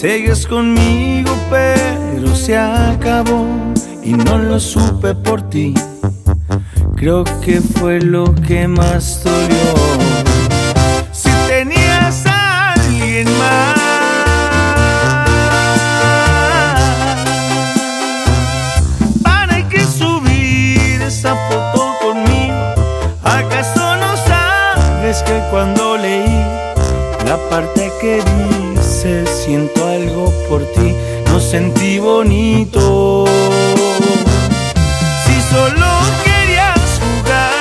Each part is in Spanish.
Sigues conmigo, pero se acabó y no lo supe por ti. Creo que fue lo que más dolió. Si tenías a alguien más, ¿para qué subir esa foto conmigo? ¿Acaso no sabes que cuando leí la parte que dice siento por ti, no sentí bonito? Si solo querías jugar,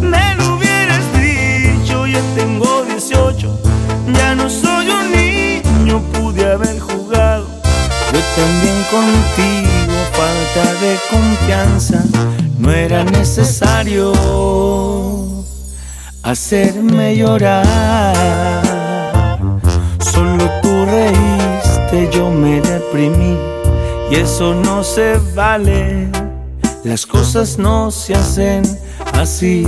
me lo hubieras dicho. Ya tengo 18, ya no soy un niño, pude haber jugado. Yo también contigo, falta de confianza, no era necesario hacerme llorar. Solo tú reíste, yo me deprimí y eso no se vale. Las cosas no se hacen así.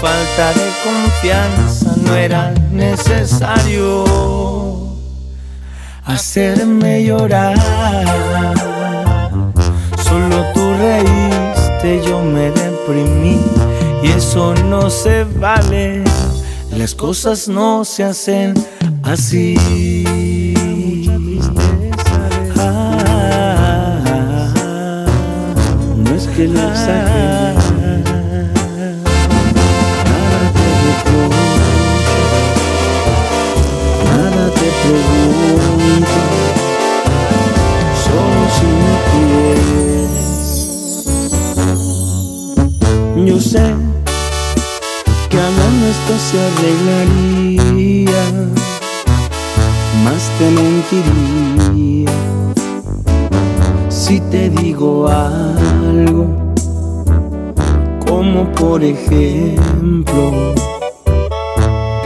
Falta de confianza, no era necesario hacerme llorar. Solo tú reíste, yo me deprimí y eso no se vale. Las cosas no se hacen así. Ah, no es que lo exagere. Solo si me quieres. Yo sé que hablando esto se arreglaría, más te mentiría si te digo algo, como por ejemplo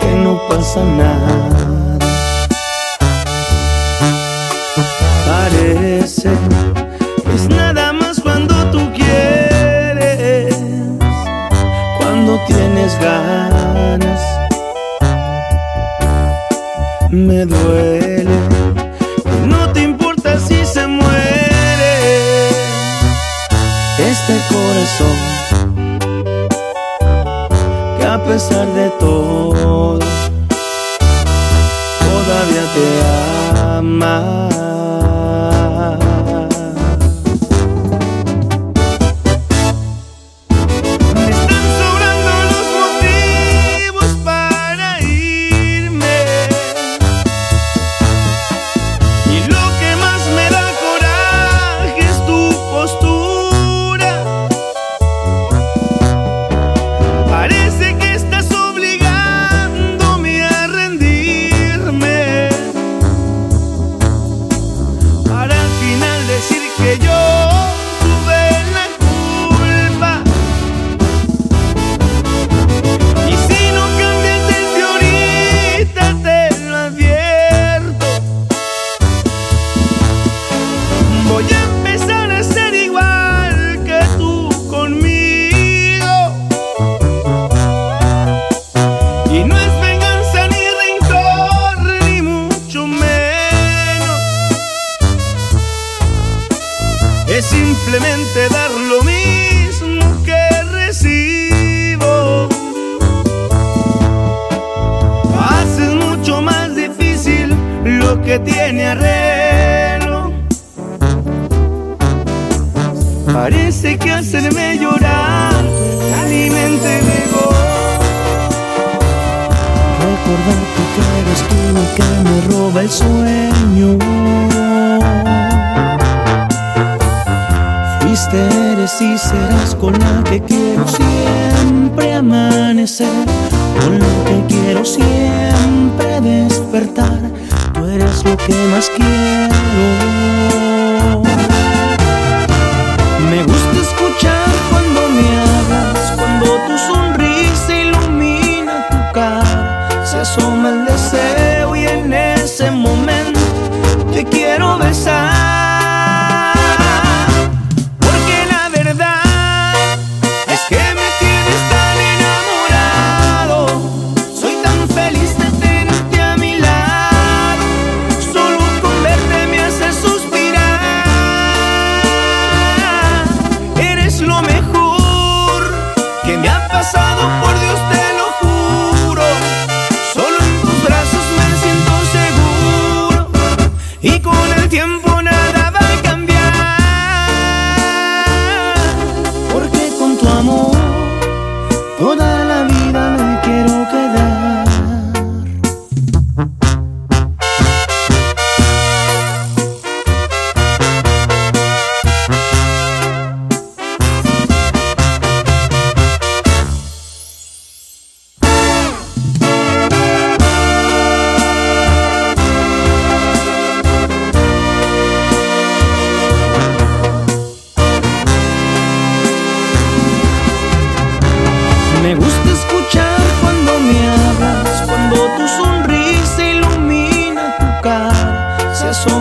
que no pasa nada. Es nada más cuando tú quieres, cuando tienes ganas. Me duele que no te importa si se muere este corazón que a pesar de todo todavía te ama. amanecer, con lo que quiero siempre despertar, tú eres lo que más quiero.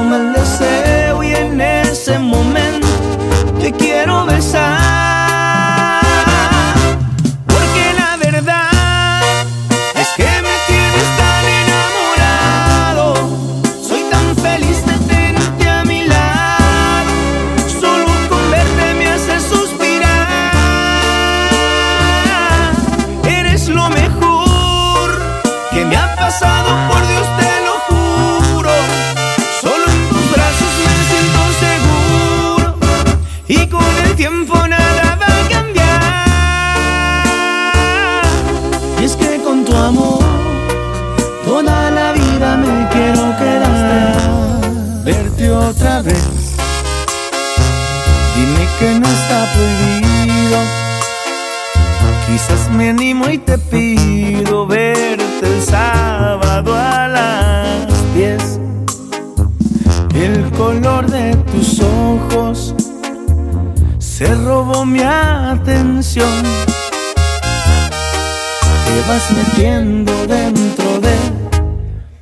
con el deseo y en ese momento te quiero Quizás me animo y te pido verte el sábado a las 10. El color de tus ojos se robó mi atención. Te vas metiendo dentro de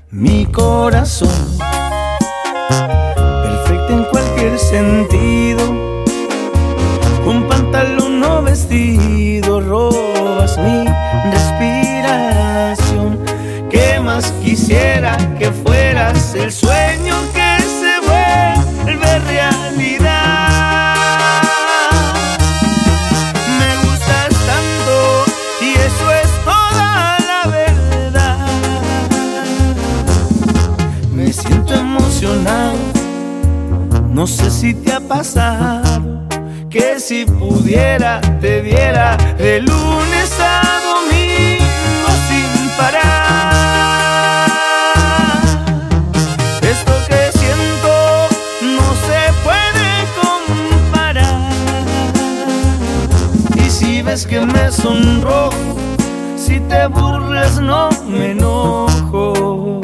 mi corazón, perfecto en cualquier sentido vestido robas mi respiración. ¿Qué más quisiera que fueras el sueño que se vuelve realidad? Me gustas tanto y eso es toda la verdad. Me siento emocionado, no sé si te ha pasado si pudiera te diera de lunes a domingo sin parar. Esto que siento no se puede comparar. Y si ves que me sonrojo, si te burles no me enojo.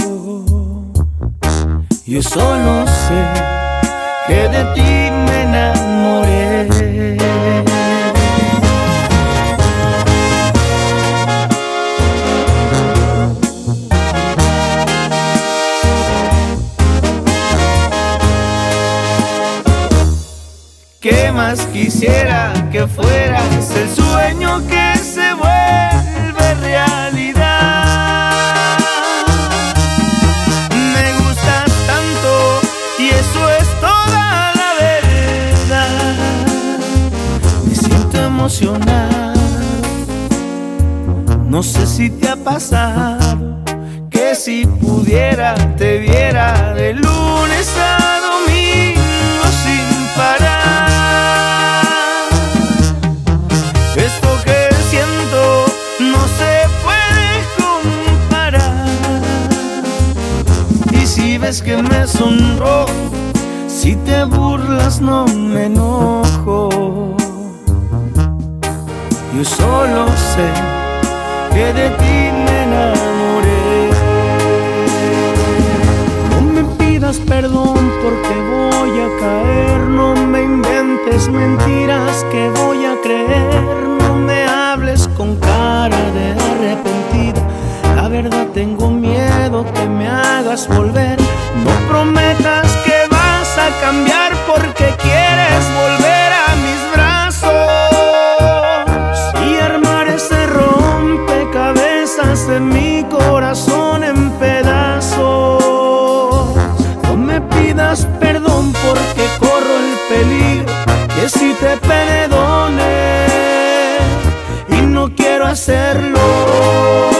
Yo solo sé que de ti quisiera que fueras el sueño que se vuelve realidad. Me gustas tanto y eso es toda la verdad. Me siento emocionado, no sé si te ha pasado que si pudiera te viera de lunes a ríes que me sonro, si te burlas no me enojo. Yo solo sé que de ti me enamoré. No me pidas perdón porque voy a caer, no me inventes mentiras que voy a creer, no me hables con cara de arrepentido. La verdad tengo miedo que me hagas volver. No prometas que vas a cambiar porque quieres volver a mis brazos. de mi corazón en pedazos. No me pidas perdón porque corro el peligro que si te perdone y no quiero hacerlo.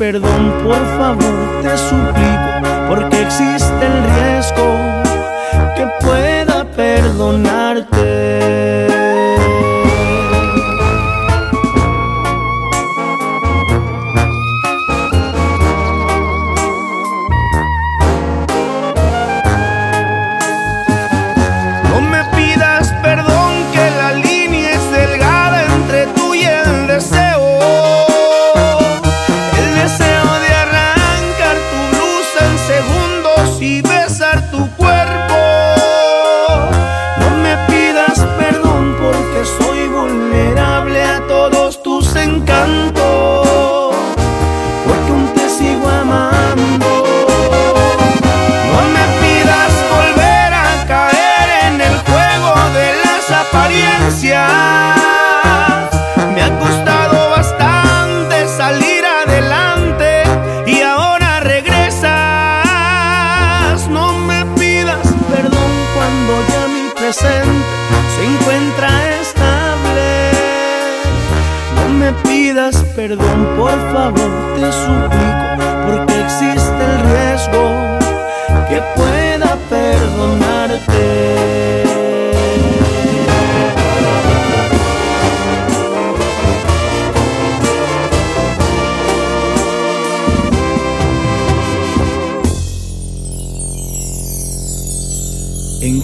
Perdón, por favor, te suplico, porque existe el riesgo que pueda perdonarte.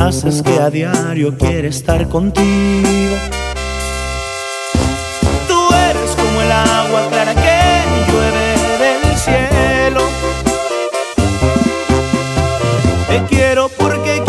haces que a diario quiere estar contigo. Tú eres como el agua clara que llueve del cielo. Te quiero porque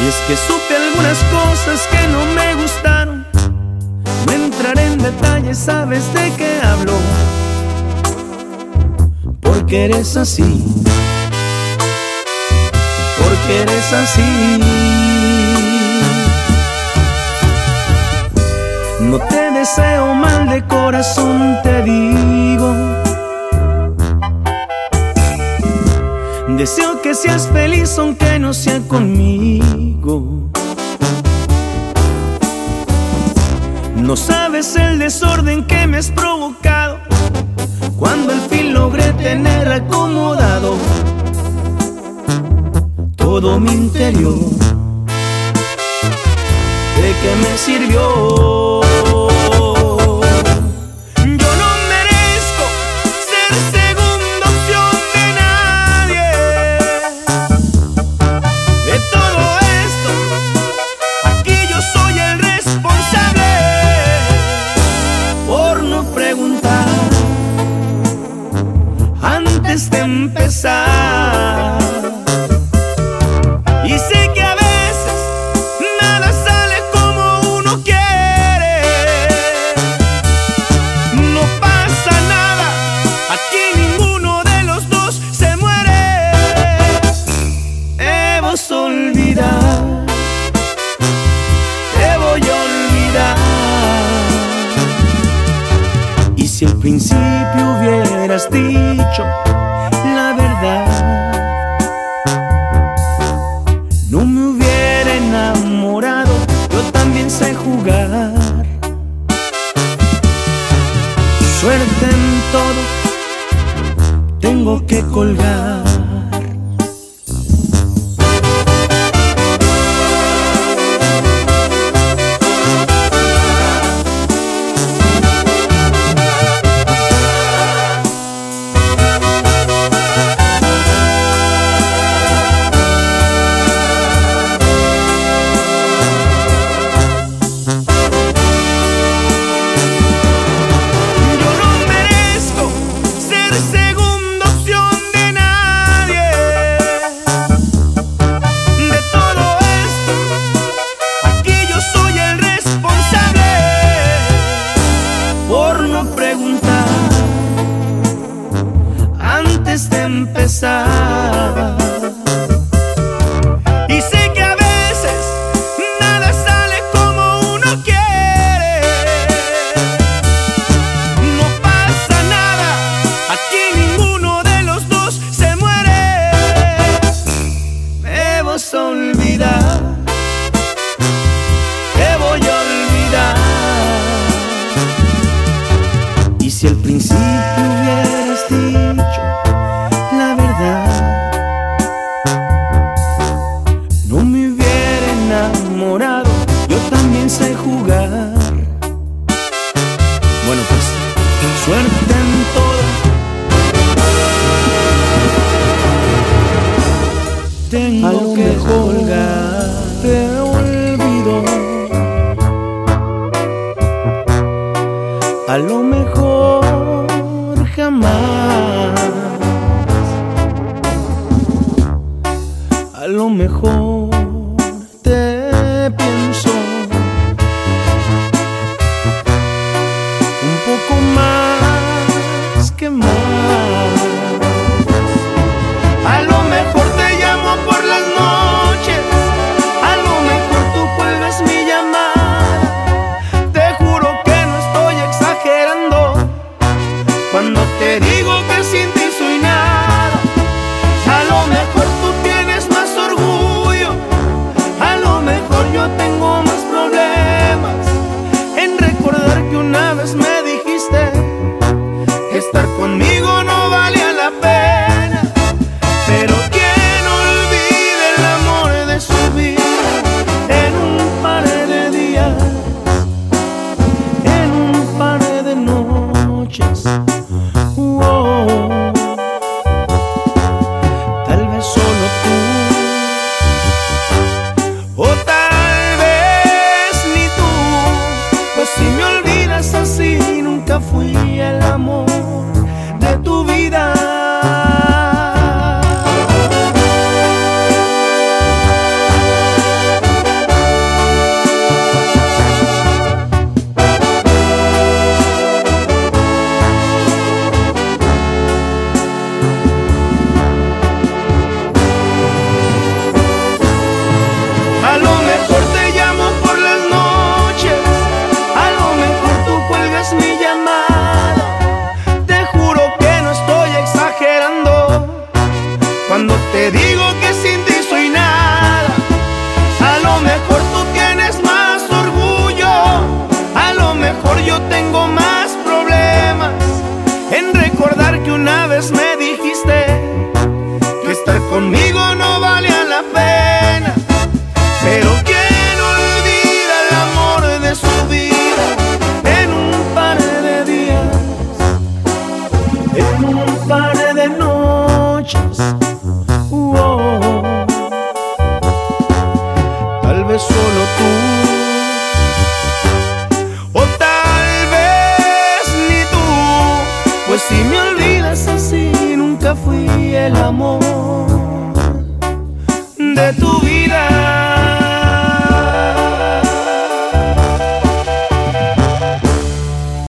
Y es que supe algunas cosas que no me gustaron. No entraré en detalles, sabes de qué hablo. Porque eres así. Porque eres así. No te deseo mal de corazón Deseo que seas feliz aunque no sea conmigo. No sabes el desorden que me has provocado cuando al fin logré tener acomodado todo mi interior. ¿De qué me sirvió? podemos olvidar. Te voy a olvidar. Y si al principio hubieras dicho la verdad, no me hubiera enamorado. Yo también sé jugar. Suerte en todo, tengo que colgar. Si al principio hubieras dicho